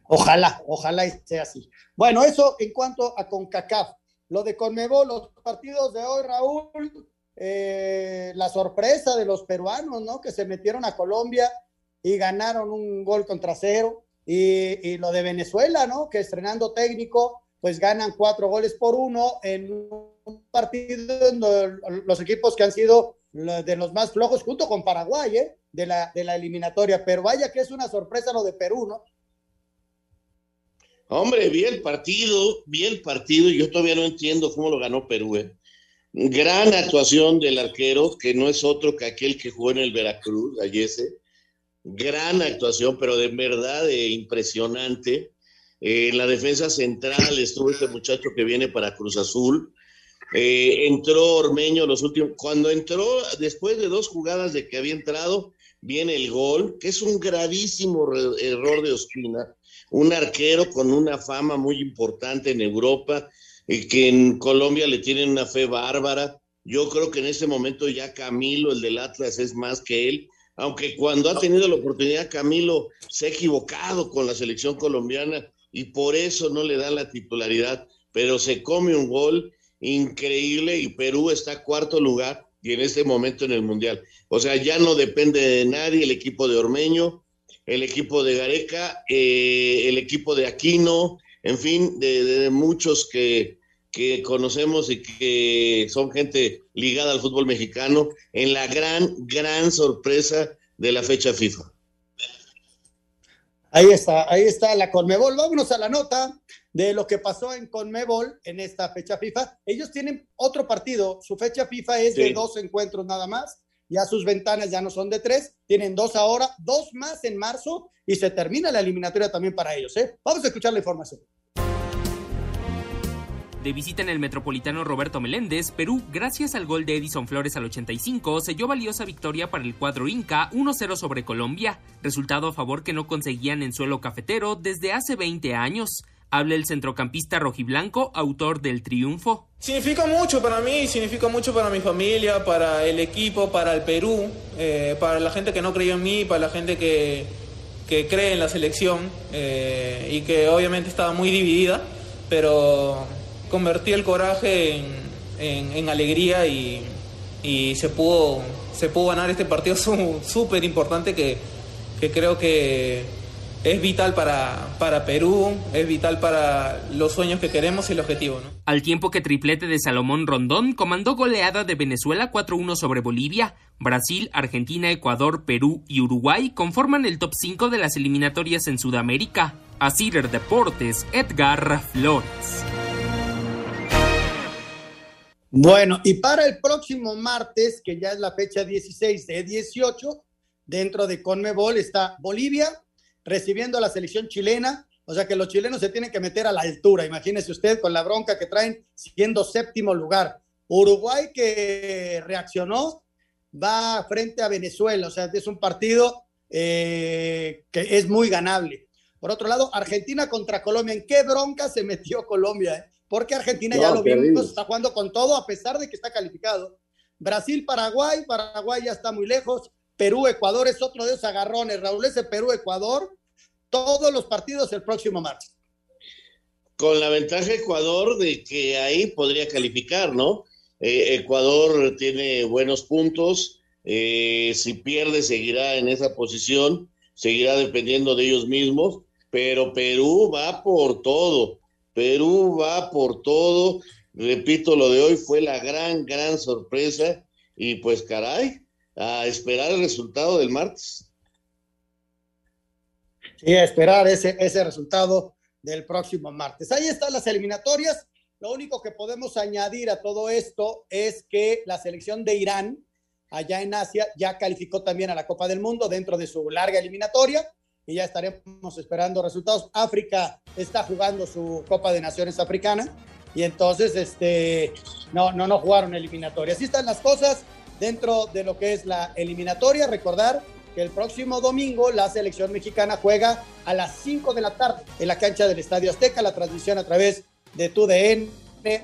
Speaker 9: Ojalá, ojalá sea así. Bueno, eso en cuanto a CONCACAF. Lo de Conmebol, los partidos de hoy, Raúl, eh, la sorpresa de los peruanos, ¿no? Que se metieron a Colombia y ganaron un gol contra cero. Y, lo de Venezuela, ¿no? Que estrenando técnico, pues ganan cuatro goles por uno en un partido en los equipos que han sido de los más flojos, junto con Paraguay, ¿eh? De la, de la eliminatoria. Pero vaya que es una sorpresa lo de Perú, ¿no?
Speaker 10: Hombre, vi el partido, vi el partido y yo todavía no entiendo cómo lo ganó Perú. ¿eh? Gran actuación del arquero, que no es otro que aquel que jugó en el Veracruz, Ayese. Gran actuación, pero de verdad eh, impresionante. Eh, en la defensa central estuvo este muchacho que viene para Cruz Azul. entró Ormeño los últimos. Cuando entró, después de dos jugadas de que había entrado, viene el gol, que es un gravísimo error de Ospina un arquero con una fama muy importante en Europa, y que en Colombia le tienen una fe bárbara. Yo creo que en ese momento ya Camilo, el del Atlas, es más que él, aunque cuando ha tenido la oportunidad Camilo se ha equivocado con la selección colombiana y por eso no le dan la titularidad, pero se come un gol increíble y Perú está cuarto lugar y en este momento en el Mundial. O sea, ya no depende de nadie el equipo de Ormeño, el equipo de Gareca, eh, el equipo de Aquino, en fin, de, muchos que, que, conocemos y que son gente ligada al fútbol mexicano, en la gran, gran sorpresa de la fecha FIFA.
Speaker 9: Ahí está, ahí está la Conmebol. Vámonos a la nota de lo que pasó en Conmebol en esta fecha FIFA. Ellos tienen otro partido, su fecha FIFA es de dos encuentros nada más ya sus ventanas ya no son de tres, tienen dos ahora, dos más en marzo y se termina la eliminatoria también para ellos. ¿eh? Vamos a escuchar la información.
Speaker 15: De visita en el Metropolitano Roberto Meléndez, Perú, gracias al gol de Edison Flores al 85, selló valiosa victoria para el cuadro Inca 1-0 sobre Colombia, resultado a favor que no conseguían en suelo cafetero desde hace 20 años. Habla el centrocampista rojiblanco, autor del triunfo.
Speaker 21: Significa mucho para mí, significa mucho para mi familia, para el equipo, para el Perú, eh, para la gente que no creyó en mí, para la gente que, cree en la selección eh, y que obviamente estaba muy dividida, pero convertí el coraje en, alegría y, se, pudo, se pudo ganar este partido súper importante que, que creo que es vital para, para Perú, es vital para los sueños que queremos y el objetivo. ¿no?
Speaker 15: Al tiempo que triplete de Salomón Rondón comandó goleada de Venezuela 4-1 sobre Bolivia, Brasil, Argentina, Ecuador, Perú y Uruguay conforman el top 5 de las eliminatorias en Sudamérica. A Cider Deportes, Edgar Flores.
Speaker 9: Bueno, y para el próximo martes, que ya es la fecha 16 de 18, dentro de Conmebol está Bolivia recibiendo a la selección chilena. O sea que los chilenos se tienen que meter a la altura. Imagínese usted con la bronca que traen siendo séptimo lugar. Uruguay que reaccionó va frente a Venezuela. O sea, es un partido eh, que es muy ganable. Por otro lado, Argentina contra Colombia. ¿En qué bronca se metió Colombia? Eh? Porque Argentina ya lo vimos, está jugando con todo a pesar de que está calificado. Brasil, Paraguay, Paraguay ya está muy lejos. Perú, Ecuador es otro de esos agarrones. Raúl, ese Perú, Ecuador, todos los partidos el próximo martes.
Speaker 10: Con la ventaja Ecuador de que ahí podría calificar, ¿no? Eh, Ecuador tiene buenos puntos. Eh, si pierde, seguirá en esa posición, seguirá dependiendo de ellos mismos. Pero Perú va por todo. Perú va por todo. Repito, lo de hoy fue la gran, gran sorpresa. Y pues, caray, a esperar el resultado del martes.
Speaker 9: Sí, a esperar ese, ese resultado del próximo martes. Ahí están las eliminatorias. Lo único que podemos añadir a todo esto es que la selección de Irán, allá en Asia, ya calificó también a la Copa del Mundo dentro de su larga eliminatoria y ya estaremos esperando resultados. África está jugando su Copa de Naciones Africana y entonces este, no, no, no jugaron eliminatoria. Así están las cosas dentro de lo que es la eliminatoria. Recordar que el próximo domingo la selección mexicana juega a las 5 de la tarde en la cancha del Estadio Azteca, la transmisión a través de TUDN,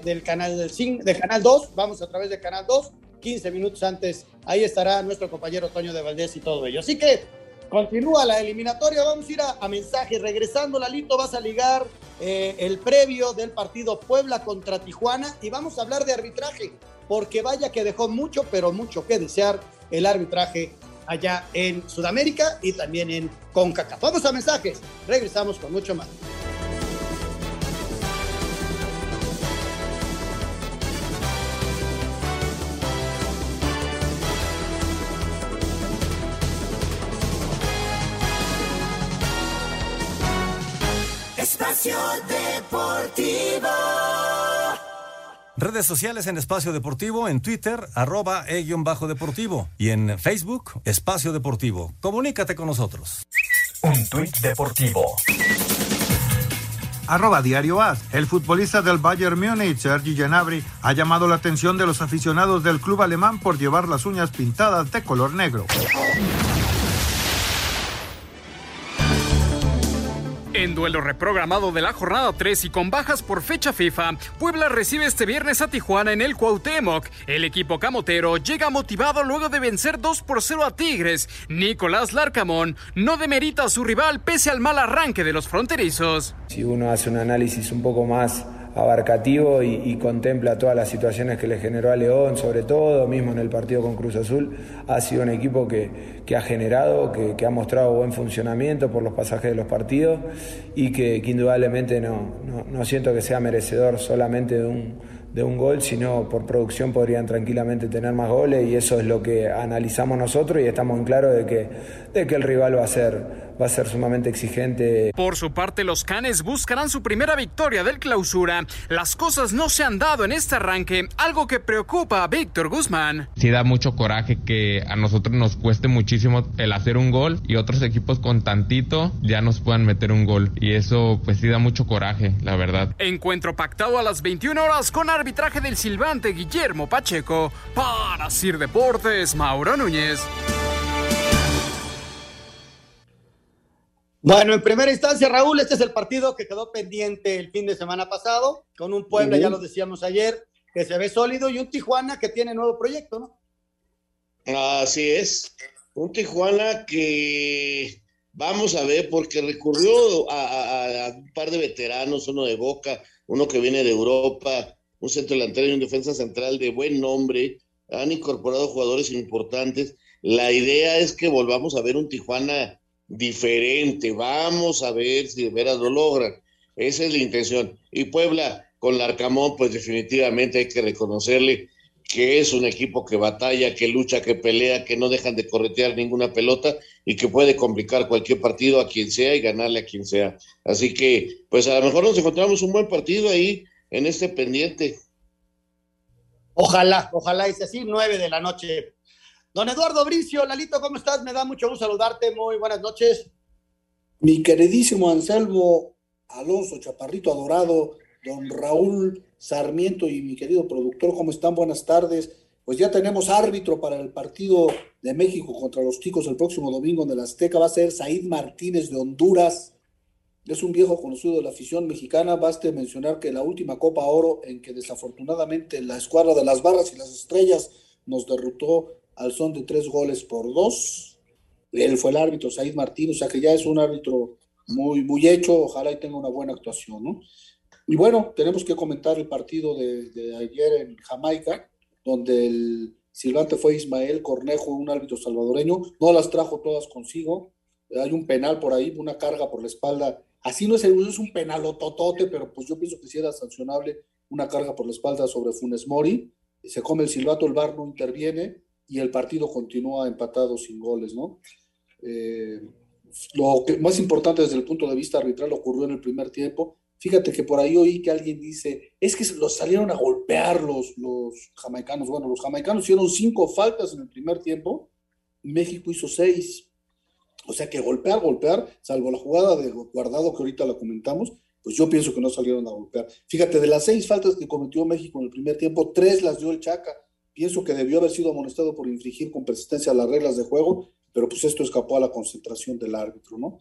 Speaker 9: del canal, del, canal 2, vamos a través del canal 2, 15 minutos antes, ahí estará nuestro compañero Toño de Valdés y todo ello. Así que continúa la eliminatoria, vamos a ir a, mensajes, regresando Lalito, vas a ligar eh, el previo del partido Puebla contra Tijuana y vamos a hablar de arbitraje, porque vaya que dejó mucho, pero mucho que desear el arbitraje allá en Sudamérica y también en CONCACAF. Vamos a mensajes, regresamos con mucho más.
Speaker 12: Espacio Deportivo.
Speaker 22: Redes sociales en Espacio Deportivo, en Twitter, arroba e-deportivo y en Facebook, Espacio Deportivo. Comunícate con nosotros.
Speaker 14: Un tuit deportivo.
Speaker 2: Arroba Diario As. El futbolista del Bayern Múnich, Sergi Gnabry, ha llamado la atención de los aficionados del club alemán por llevar las uñas pintadas de color negro.
Speaker 23: En duelo reprogramado de la jornada 3 y con bajas por fecha FIFA, Puebla recibe este viernes a Tijuana en el Cuauhtémoc. El equipo camotero llega motivado luego de vencer 2 por 0 a Tigres. Nicolás Larcamón no demerita a su rival pese al mal arranque de los fronterizos.
Speaker 24: Si uno hace un análisis un poco más abarcativo y, contempla todas las situaciones que le generó a León, sobre todo, mismo en el partido con Cruz Azul, ha sido un equipo que, ha generado, que, ha mostrado buen funcionamiento por los pasajes de los partidos y que, indudablemente no, no siento que sea merecedor solamente de un de un gol, sino por producción podrían tranquilamente tener más goles y eso es lo que analizamos nosotros y estamos en claro de que, de que el rival va a ser va a ser sumamente exigente.
Speaker 23: Por su parte, los Canes buscarán su primera victoria del clausura. Las cosas no se han dado en este arranque, algo que preocupa a Víctor Guzmán.
Speaker 25: Sí da mucho coraje que a nosotros nos cueste muchísimo el hacer un gol y otros equipos con tantito ya nos puedan meter un gol. Y eso pues sí da mucho coraje, la verdad.
Speaker 23: Encuentro pactado a las 21 horas con arbitraje del silbante Guillermo Pacheco. Para Sir Deportes, Mauro Núñez.
Speaker 9: Bueno, en primera instancia, Raúl, este es el partido que quedó pendiente el fin de semana pasado, con un Puebla, ya lo decíamos ayer, que se ve sólido, y un Tijuana que tiene nuevo proyecto, ¿no?
Speaker 10: Así es, un Tijuana que vamos a ver, porque recurrió a, un par de veteranos, uno de Boca, uno que viene de Europa, un centro delantero y un defensa central de buen nombre, han incorporado jugadores importantes. La idea es que volvamos a ver un Tijuana diferente. Vamos a ver si de veras lo logran. Esa es la intención. Y Puebla con Larcamón, pues definitivamente hay que reconocerle que es un equipo que batalla, que lucha, que pelea, que no dejan de corretear ninguna pelota y que puede complicar cualquier partido a quien sea y ganarle a quien sea. Así que, pues a lo mejor nos encontramos un buen partido ahí en este pendiente.
Speaker 9: Ojalá, ojalá es así, nueve de la noche. Don Eduardo Bricio, Lalito, ¿cómo estás? Me da mucho gusto saludarte. Muy buenas noches.
Speaker 26: Mi queridísimo Anselmo Alonso Chaparrito Adorado, don Raúl Sarmiento y mi querido productor, ¿cómo están? Buenas tardes. Pues ya tenemos árbitro para el partido de México contra los Ticos el próximo domingo en el Azteca. Va a ser Said Martínez de Honduras. Es un viejo conocido de la afición mexicana. Baste mencionar que la última Copa Oro, en que desafortunadamente la escuadra de las barras y las estrellas nos derrotó al son de tres goles por dos. Él fue el árbitro, Said Martínez, o sea que ya es un árbitro muy, muy hecho. Ojalá y tenga una buena actuación, ¿no? Y bueno, tenemos que comentar el partido de, ayer en Jamaica, donde el silbante fue Ismael Cornejo, un árbitro salvadoreño, no las trajo todas consigo, hay un penal por ahí, una carga por la espalda, así no es, es un penal totote, pero pues yo pienso que sí era sancionable una carga por la espalda sobre Funes Mori, se come el silbato, el bar no interviene y el partido continúa empatado sin goles, ¿no? Eh, lo que más importante desde el punto de vista arbitral ocurrió en el primer tiempo, Fíjate que por ahí oí que alguien dice, es que los salieron a golpear los, los jamaicanos. Bueno, los jamaicanos hicieron cinco faltas en el primer tiempo, México hizo seis. O sea que golpear, golpear, salvo la jugada de guardado que ahorita la comentamos, pues yo pienso que no salieron a golpear. Fíjate, de las seis faltas que cometió México en el primer tiempo, tres las dio el Chaca. Pienso que debió haber sido amonestado por infringir con persistencia las reglas de juego, pero pues esto escapó a la concentración del árbitro, ¿no?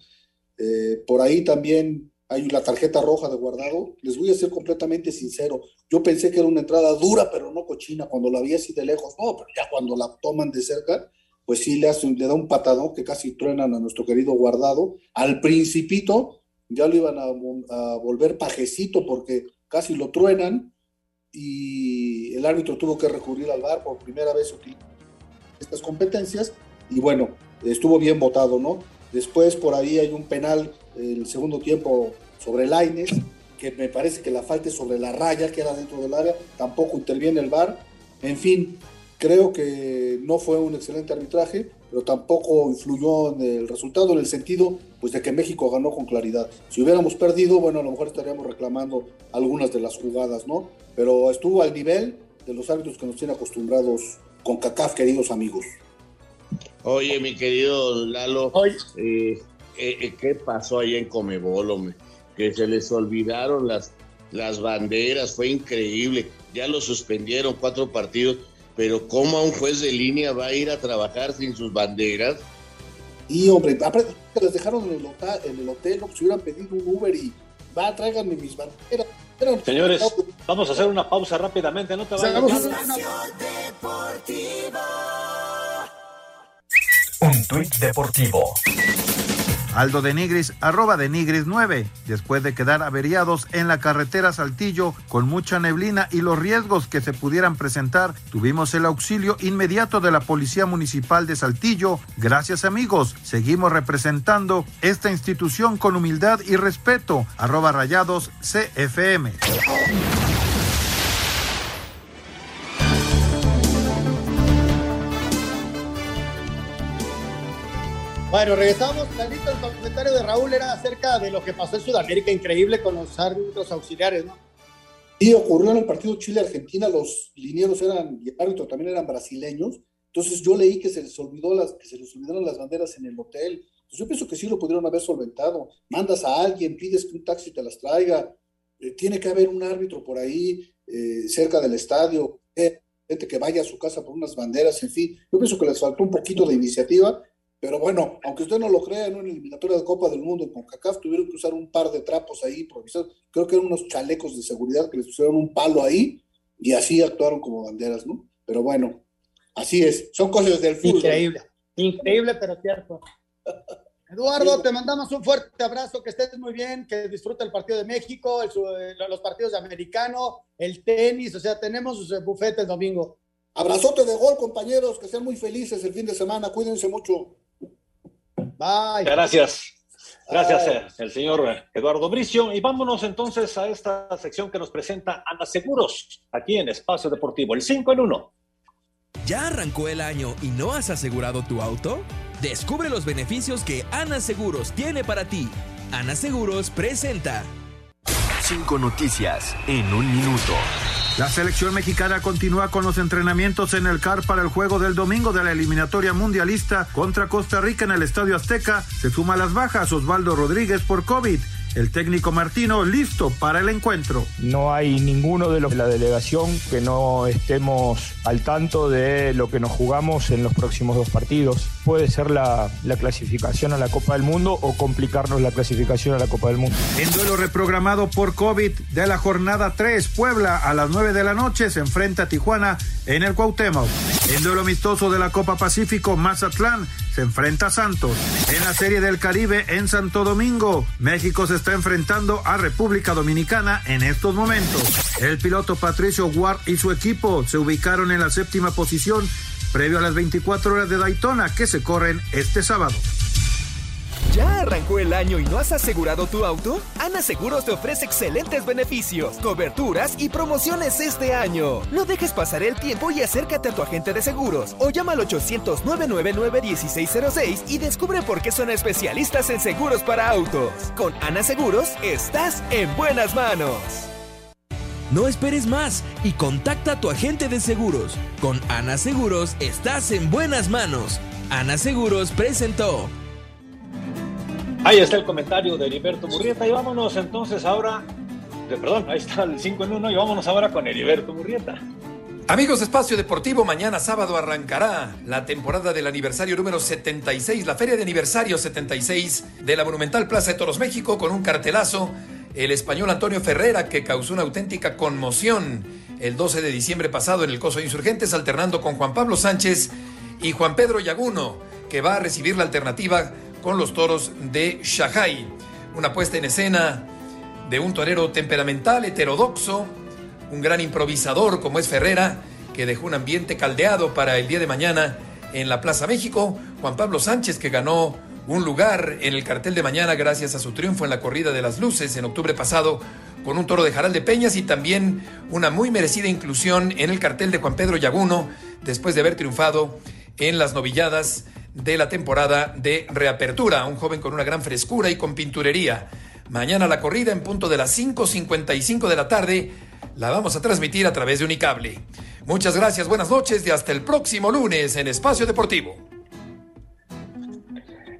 Speaker 26: Eh, por ahí también hay la tarjeta roja de guardado. Les voy a ser completamente sincero. Yo pensé que era una entrada dura, pero no cochina. Cuando la vi así de lejos, no, pero ya cuando la toman de cerca, pues sí le, hace, le da un patadón que casi truenan a nuestro querido guardado. Al principito ya lo iban a, volver pajecito porque casi lo truenan y el árbitro tuvo que recurrir al bar por primera vez estas competencias y bueno, estuvo bien votado, ¿no? Después por ahí hay un penal el segundo tiempo sobre Laines, que me parece que la falta es sobre la raya, que era dentro del área, tampoco interviene el VAR. En fin, creo que no fue un excelente arbitraje, pero tampoco influyó en el resultado en el sentido pues de que México ganó con claridad. Si hubiéramos perdido, bueno, a lo mejor estaríamos reclamando algunas de las jugadas, ¿no? Pero estuvo al nivel de los árbitros que nos tienen acostumbrados con CACAF, queridos amigos.
Speaker 10: Oye, mi querido Lalo, eh, eh, eh, ¿qué pasó ahí en Comebol, Que se les olvidaron las, las banderas, fue increíble. Ya lo suspendieron cuatro partidos, pero ¿cómo a un juez de línea va a ir a trabajar sin sus banderas?
Speaker 26: Y hombre, aparte les dejaron en el, hotel, en el hotel, ¿no? si hubieran pedido un Uber y va, tráiganme mis banderas.
Speaker 19: Señores, vamos a hacer una pausa rápidamente, no te vayas.
Speaker 14: Un tuit deportivo.
Speaker 2: Aldo de Nigris, arroba de Nigris 9, después de quedar averiados en la carretera Saltillo con mucha neblina y los riesgos que se pudieran presentar, tuvimos el auxilio inmediato de la Policía Municipal de Saltillo. Gracias amigos, seguimos representando esta institución con humildad y respeto. Arroba rayados CFM.
Speaker 9: Bueno, regresamos. Carlito, el comentario de Raúl era acerca de lo que pasó en Sudamérica, increíble con los árbitros auxiliares, ¿no?
Speaker 26: Sí, ocurrió en el partido Chile-Argentina, los linieros eran, y el árbitro también eran brasileños, entonces yo leí que se les olvidó las, que se les olvidaron las banderas en el hotel. Pues yo pienso que sí lo pudieron haber solventado. Mandas a alguien, pides que un taxi te las traiga, eh, tiene que haber un árbitro por ahí, eh, cerca del estadio, eh, gente que vaya a su casa por unas banderas, en fin. Yo pienso que les faltó un poquito de iniciativa pero bueno, aunque usted no lo crea, en una eliminatoria de Copa del Mundo con CACAF tuvieron que usar un par de trapos ahí improvisados. Creo que eran unos chalecos de seguridad que les pusieron un palo ahí y así actuaron como banderas, ¿no? Pero bueno, así es. Son cosas del fútbol.
Speaker 9: Increíble, increíble, pero cierto. Eduardo, te mandamos un fuerte abrazo, que estés muy bien, que disfrute el partido de México, los partidos de americano, el tenis, o sea, tenemos eh, bufete el domingo.
Speaker 26: Abrazote de gol, compañeros, que sean muy felices el fin de semana, cuídense mucho.
Speaker 9: Bye.
Speaker 19: Gracias. Gracias, eh, el señor Eduardo Bricio. Y vámonos entonces a esta sección que nos presenta Ana Seguros, aquí en Espacio Deportivo, el 5 en 1.
Speaker 27: ¿Ya arrancó el año y no has asegurado tu auto? Descubre los beneficios que Ana Seguros tiene para ti. Ana Seguros presenta.
Speaker 28: Cinco noticias en un minuto.
Speaker 2: La selección mexicana continúa con los entrenamientos en el CAR para el juego del domingo de la eliminatoria mundialista contra Costa Rica en el Estadio Azteca. Se suma las bajas Osvaldo Rodríguez por COVID. El técnico Martino listo para el encuentro.
Speaker 3: No hay ninguno de los de la delegación que no estemos al tanto de lo que nos jugamos en los próximos dos partidos. Puede ser la, la clasificación a la Copa del Mundo o complicarnos la clasificación a la Copa del Mundo.
Speaker 2: En duelo reprogramado por COVID de la jornada 3, Puebla a las 9 de la noche se enfrenta a Tijuana en el Cuauhtémoc. En duelo amistoso de la Copa Pacífico, Mazatlán se enfrenta a Santos. En la Serie del Caribe en Santo Domingo, México se está enfrentando a República Dominicana en estos momentos. El piloto Patricio Ward y su equipo se ubicaron en la séptima posición previo a las 24 horas de Daytona que se corren este sábado.
Speaker 27: ¿Ya arrancó el año y no has asegurado tu auto? Ana Seguros te ofrece excelentes beneficios, coberturas y promociones este año. No dejes pasar el tiempo y acércate a tu agente de seguros o llama al 800-999-1606 y descubre por qué son especialistas en seguros para autos. Con Ana Seguros estás en buenas manos. No esperes más y contacta a tu agente de seguros. Con Ana Seguros estás en buenas manos. Ana Seguros presentó.
Speaker 19: Ahí está el comentario de Heriberto Murrieta y vámonos entonces ahora, perdón, ahí está el 5 en 1 y vámonos ahora con Heriberto Murrieta.
Speaker 29: Amigos de Espacio Deportivo, mañana sábado arrancará la temporada del aniversario número 76, la feria de aniversario 76 de la Monumental Plaza de Toros México con un cartelazo. El español Antonio Ferrera que causó una auténtica conmoción el 12 de diciembre pasado en el Coso de Insurgentes alternando con Juan Pablo Sánchez y Juan Pedro Yaguno que va a recibir la alternativa con los toros de Shanghai. Una puesta en escena de un torero temperamental, heterodoxo, un gran improvisador como es Ferrera, que dejó un ambiente caldeado para el día de mañana en la Plaza México. Juan Pablo Sánchez, que ganó un lugar en el cartel de mañana gracias a su triunfo en la corrida de las luces en octubre pasado con un toro de Jaral de Peñas y también una muy merecida inclusión en el cartel de Juan Pedro Yaguno después de haber triunfado en las novilladas de la temporada de reapertura. Un joven con una gran frescura y con pinturería. Mañana la corrida en punto de las 5.55 de la tarde la vamos a transmitir a través de Unicable. Muchas gracias, buenas noches y hasta el próximo lunes en Espacio Deportivo.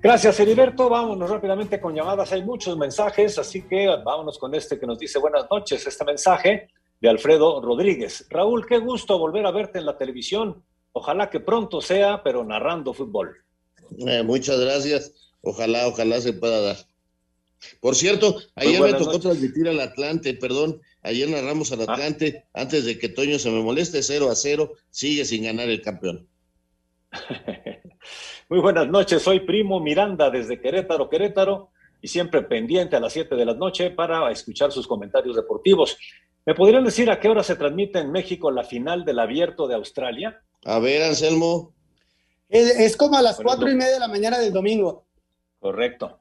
Speaker 19: Gracias, Heriberto. Vámonos rápidamente con llamadas. Hay muchos mensajes, así que vámonos con este que nos dice buenas noches. Este mensaje de Alfredo Rodríguez. Raúl, qué gusto volver a verte en la televisión. Ojalá que pronto sea, pero narrando fútbol.
Speaker 10: Eh, muchas gracias. Ojalá, ojalá se pueda dar. Por cierto, ayer me tocó noches. transmitir al Atlante, perdón. Ayer narramos al Atlante ah. antes de que Toño se me moleste, 0 a 0, sigue sin ganar el campeón.
Speaker 19: Muy buenas noches, soy Primo Miranda desde Querétaro, Querétaro, y siempre pendiente a las 7 de la noche para escuchar sus comentarios deportivos. ¿Me podrían decir a qué hora se transmite en México la final del Abierto de Australia?
Speaker 10: A ver, Anselmo.
Speaker 9: Es, es como a las cuatro y media de la mañana del domingo.
Speaker 19: Correcto.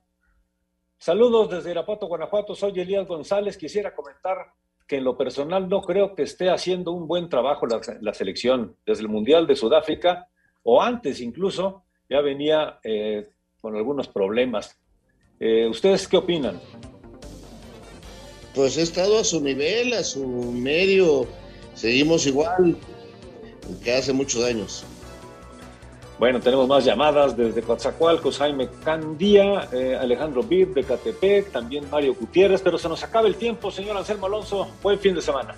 Speaker 19: Saludos desde Irapuato, Guanajuato. Soy Elías González. Quisiera comentar que en lo personal no creo que esté haciendo un buen trabajo la, la selección. Desde el Mundial de Sudáfrica, o antes incluso, ya venía eh, con algunos problemas. Eh, ¿Ustedes qué opinan?
Speaker 10: Pues he estado a su nivel, a su medio. Seguimos igual que hace muchos años.
Speaker 19: Bueno, tenemos más llamadas desde Coatzacoalcos, Jaime Candía, eh, Alejandro Bir de Catepec, también Mario Gutiérrez, pero se nos acaba el tiempo, señor Anselmo Alonso. Buen fin de semana.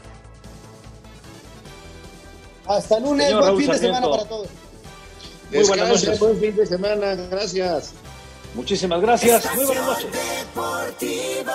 Speaker 9: Hasta lunes, señor buen Raúl fin de semana para todos.
Speaker 19: Muy buenas noches.
Speaker 10: Buen fin de semana, gracias.
Speaker 19: Muchísimas gracias.
Speaker 12: Estación
Speaker 19: Muy buenas noches.
Speaker 12: Deportivo.